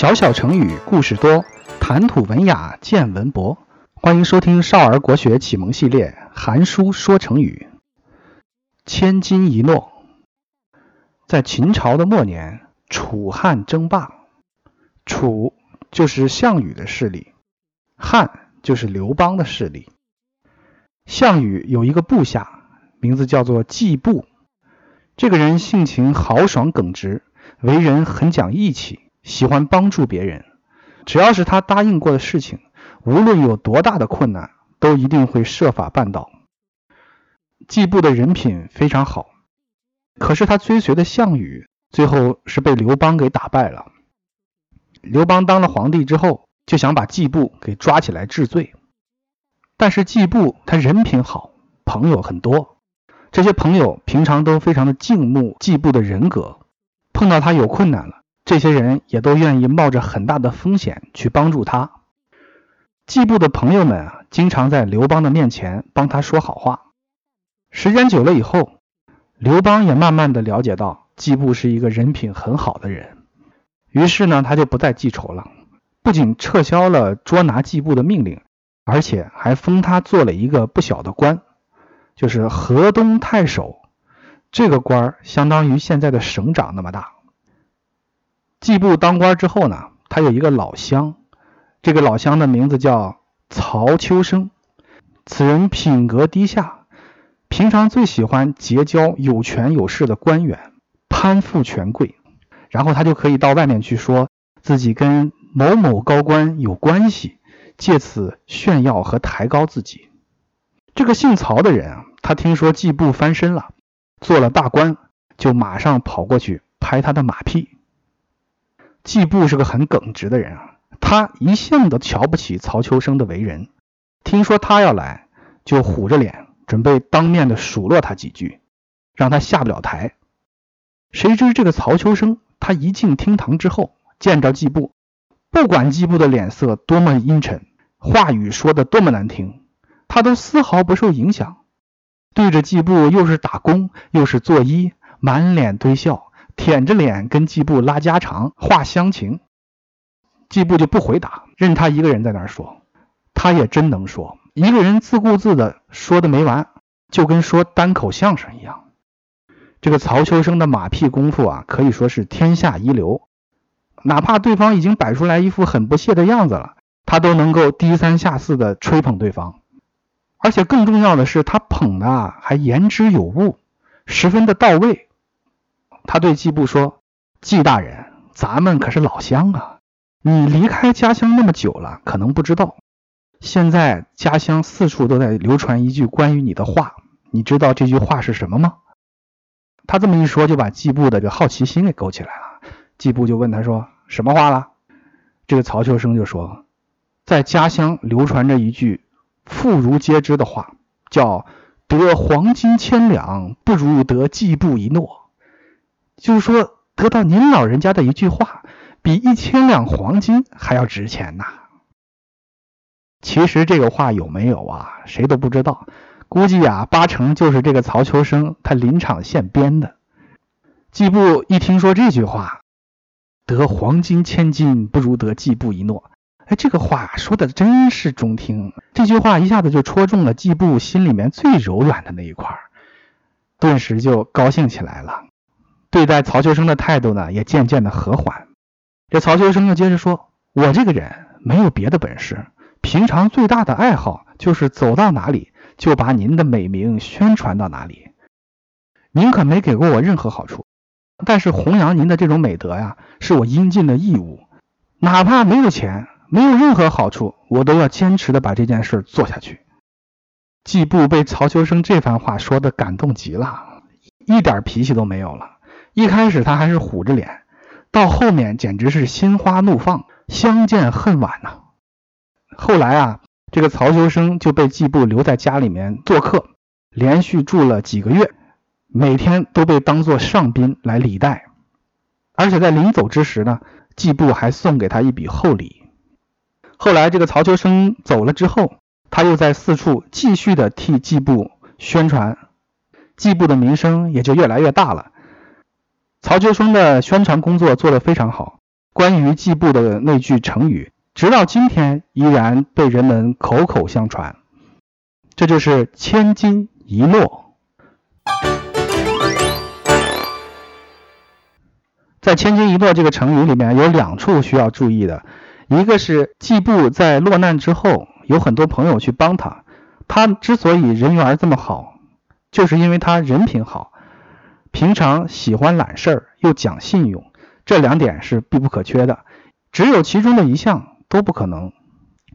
小小成语故事多，谈吐文雅见文博。欢迎收听少儿国学启蒙系列《韩书说成语》。千金一诺，在秦朝的末年，楚汉争霸。楚就是项羽的势力，汉就是刘邦的势力。项羽有一个部下，名字叫做季布。这个人性情豪爽耿直，为人很讲义气，喜欢帮助别人。只要是他答应过的事情，无论有多大的困难，都一定会设法办到。季布的人品非常好，可是他追随的项羽最后是被刘邦给打败了。刘邦当了皇帝之后，就想把季布给抓起来治罪。但是季布他人品好，朋友很多。这些朋友平常都非常的敬慕季布的人格，碰到他有困难了，这些人也都愿意冒着很大的风险去帮助他。季布的朋友们啊，经常在刘邦的面前帮他说好话。时间久了以后，刘邦也慢慢的了解到季布是一个人品很好的人，于是呢，他就不再记仇了，不仅撤销了捉拿季布的命令，而且还封他做了一个不小的官。就是河东太守，这个官儿相当于现在的省长那么大。季布当官之后呢，他有一个老乡，这个老乡的名字叫曹秋生。此人品格低下，平常最喜欢结交有权有势的官员，攀附权贵，然后他就可以到外面去说自己跟某某高官有关系，借此炫耀和抬高自己。这个姓曹的人啊。他听说季布翻身了，做了大官，就马上跑过去拍他的马屁。季布是个很耿直的人啊，他一向都瞧不起曹秋生的为人，听说他要来，就虎着脸准备当面的数落他几句，让他下不了台。谁知这个曹秋生，他一进厅堂之后，见着季布，不管季布的脸色多么阴沉，话语说的多么难听，他都丝毫不受影响。对着季布又是打工又是作揖，满脸堆笑，舔着脸跟季布拉家常话乡情。季布就不回答，任他一个人在那儿说。他也真能说，一个人自顾自的说的没完，就跟说单口相声一样。这个曹秋生的马屁功夫啊，可以说是天下一流。哪怕对方已经摆出来一副很不屑的样子了，他都能够低三下四的吹捧对方。而且更重要的是，他捧的还言之有物，十分的到位。他对季布说：“季大人，咱们可是老乡啊！你离开家乡那么久了，可能不知道，现在家乡四处都在流传一句关于你的话。你知道这句话是什么吗？”他这么一说，就把季布的这个好奇心给勾起来了。季布就问他说：“什么话了？”这个曹秋生就说：“在家乡流传着一句。”妇孺皆知的话，叫得黄金千两，不如得季布一诺。就是说，得到您老人家的一句话，比一千两黄金还要值钱呐。其实这个话有没有啊？谁都不知道。估计啊，八成就是这个曹秋生他临场现编的。季布一听说这句话，得黄金千金，不如得季布一诺。哎，这个话说的真是中听，这句话一下子就戳中了季布心里面最柔软的那一块，顿时就高兴起来了。对待曹秋生的态度呢，也渐渐的和缓。这曹秋生又接着说：“我这个人没有别的本事，平常最大的爱好就是走到哪里就把您的美名宣传到哪里。您可没给过我任何好处，但是弘扬您的这种美德呀，是我应尽的义务，哪怕没有钱。”没有任何好处，我都要坚持的把这件事做下去。季布被曹秋生这番话说的感动极了，一点脾气都没有了。一开始他还是虎着脸，到后面简直是心花怒放，相见恨晚呐。后来啊，这个曹秋生就被季布留在家里面做客，连续住了几个月，每天都被当做上宾来礼待，而且在临走之时呢，季布还送给他一笔厚礼。后来，这个曹秋生走了之后，他又在四处继续的替季布宣传，季布的名声也就越来越大了。曹秋生的宣传工作做得非常好，关于季布的那句成语，直到今天依然被人们口口相传。这就是千金一诺。在“千金一诺”这个成语里面有两处需要注意的，一个是季布在落难之后，有很多朋友去帮他，他之所以人缘这么好，就是因为他人品好，平常喜欢揽事儿又讲信用，这两点是必不可缺的，只有其中的一项都不可能。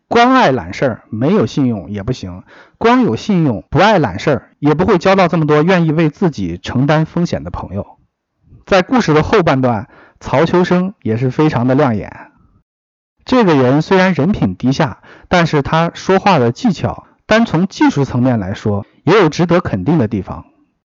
光爱揽事儿没有信用也不行，光有信用不爱揽事儿也不会交到这么多愿意为自己承担风险的朋友。在故事的后半段，曹秋生也是非常的亮眼。这个人虽然人品低下，但是他说话的技巧，单从技术层面来说，也有值得肯定的地方。